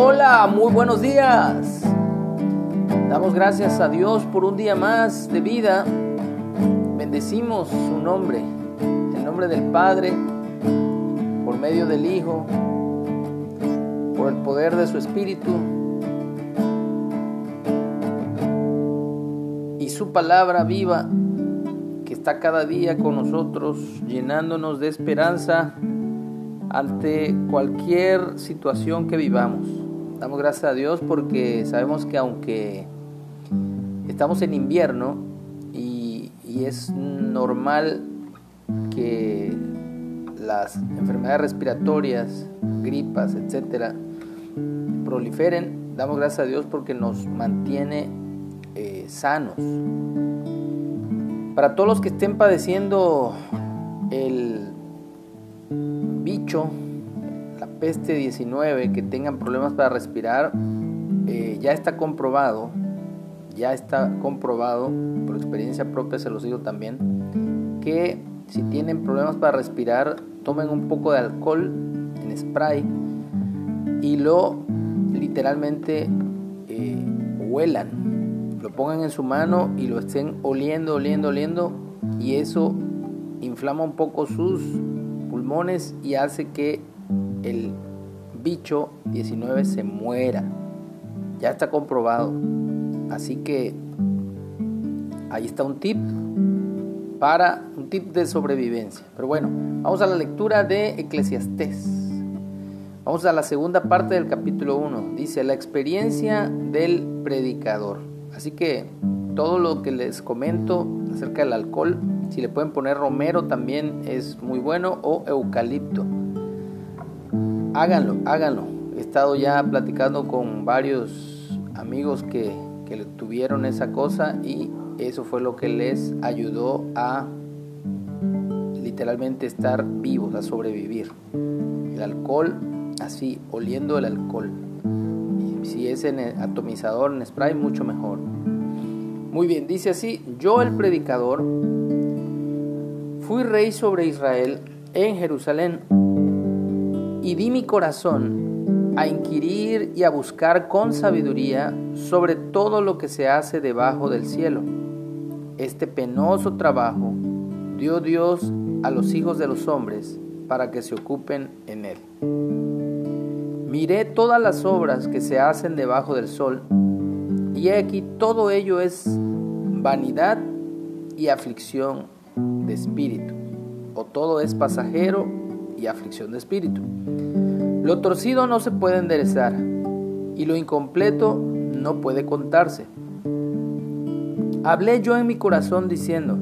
Hola, muy buenos días. Damos gracias a Dios por un día más de vida. Bendecimos su nombre, el nombre del Padre, por medio del Hijo, por el poder de su Espíritu y su palabra viva que está cada día con nosotros, llenándonos de esperanza ante cualquier situación que vivamos. Damos gracias a Dios porque sabemos que aunque estamos en invierno y, es normal que las enfermedades respiratorias, gripas, etcétera, proliferen, damos gracias a Dios porque nos mantiene eh, sanos. Para todos los que estén padeciendo el bicho, peste 19, que tengan problemas para respirar, eh, ya está comprobado, ya está comprobado, por experiencia propia se los digo también, que si tienen problemas para respirar, tomen un poco de alcohol en spray y lo literalmente eh, huelan, lo pongan en su mano y lo estén oliendo, oliendo, oliendo y eso inflama un poco sus pulmones y hace que el bicho 19 se muera. Ya está comprobado. Así que ahí está un tip para un tip de sobrevivencia. Pero bueno, vamos a la lectura de Eclesiastés. Vamos a la segunda parte del capítulo 1. Dice la experiencia del predicador. Así que todo lo que les comento acerca del alcohol si le pueden poner romero también es muy bueno o eucalipto. Háganlo, háganlo. He estado ya platicando con varios amigos que, que tuvieron esa cosa y eso fue lo que les ayudó a literalmente estar vivos, a sobrevivir. El alcohol, así, oliendo el alcohol. Si es en atomizador, en spray, mucho mejor. Muy bien, dice así, yo el predicador Fui rey sobre Israel en Jerusalén y di mi corazón a inquirir y a buscar con sabiduría sobre todo lo que se hace debajo del cielo. Este penoso trabajo dio Dios a los hijos de los hombres para que se ocupen en él. Miré todas las obras que se hacen debajo del sol, y aquí todo ello es vanidad y aflicción de espíritu, o todo es pasajero y aflicción de espíritu. Lo torcido no se puede enderezar, y lo incompleto no puede contarse. Hablé yo en mi corazón diciendo,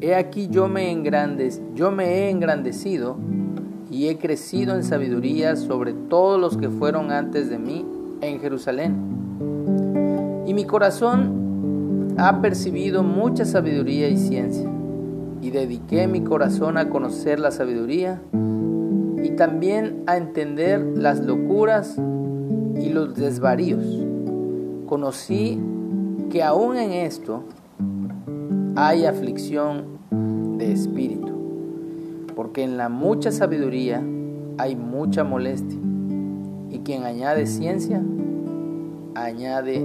He aquí yo me, engrandes, yo me he engrandecido y he crecido en sabiduría sobre todos los que fueron antes de mí en Jerusalén. Y mi corazón ha percibido mucha sabiduría y ciencia y dediqué mi corazón a conocer la sabiduría y también a entender las locuras y los desvaríos. Conocí que aún en esto hay aflicción de espíritu, porque en la mucha sabiduría hay mucha molestia, y quien añade ciencia, añade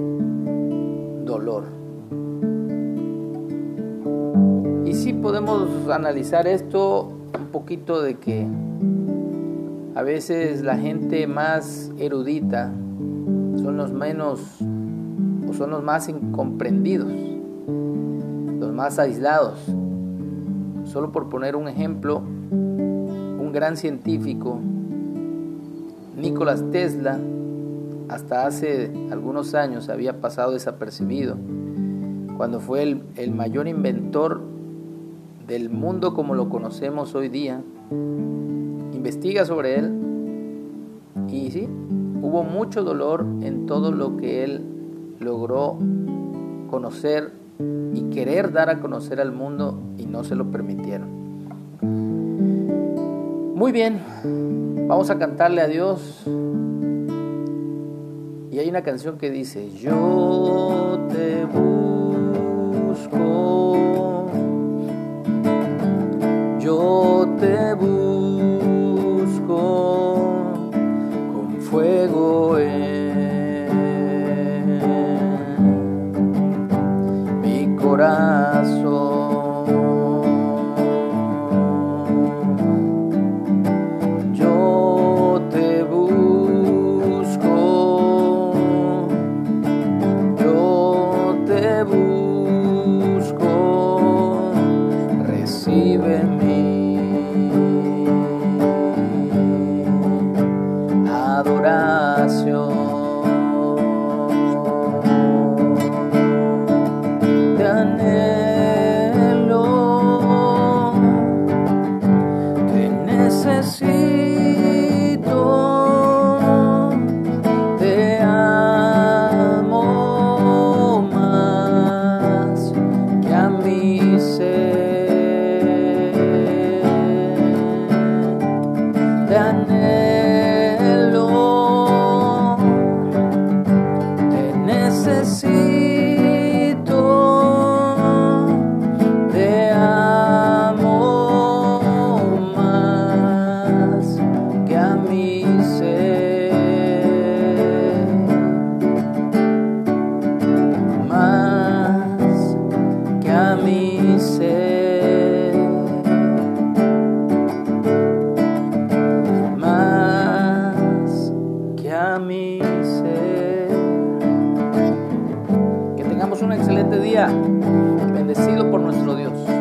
dolor. Podemos analizar esto un poquito de que a veces la gente más erudita son los menos o son los más incomprendidos, los más aislados. Solo por poner un ejemplo, un gran científico, Nicolás Tesla, hasta hace algunos años había pasado desapercibido, cuando fue el, el mayor inventor del mundo como lo conocemos hoy día, investiga sobre él y sí, hubo mucho dolor en todo lo que él logró conocer y querer dar a conocer al mundo y no se lo permitieron. Muy bien, vamos a cantarle a Dios. Y hay una canción que dice, yo te busco. Que tengamos un excelente día, bendecido por nuestro Dios.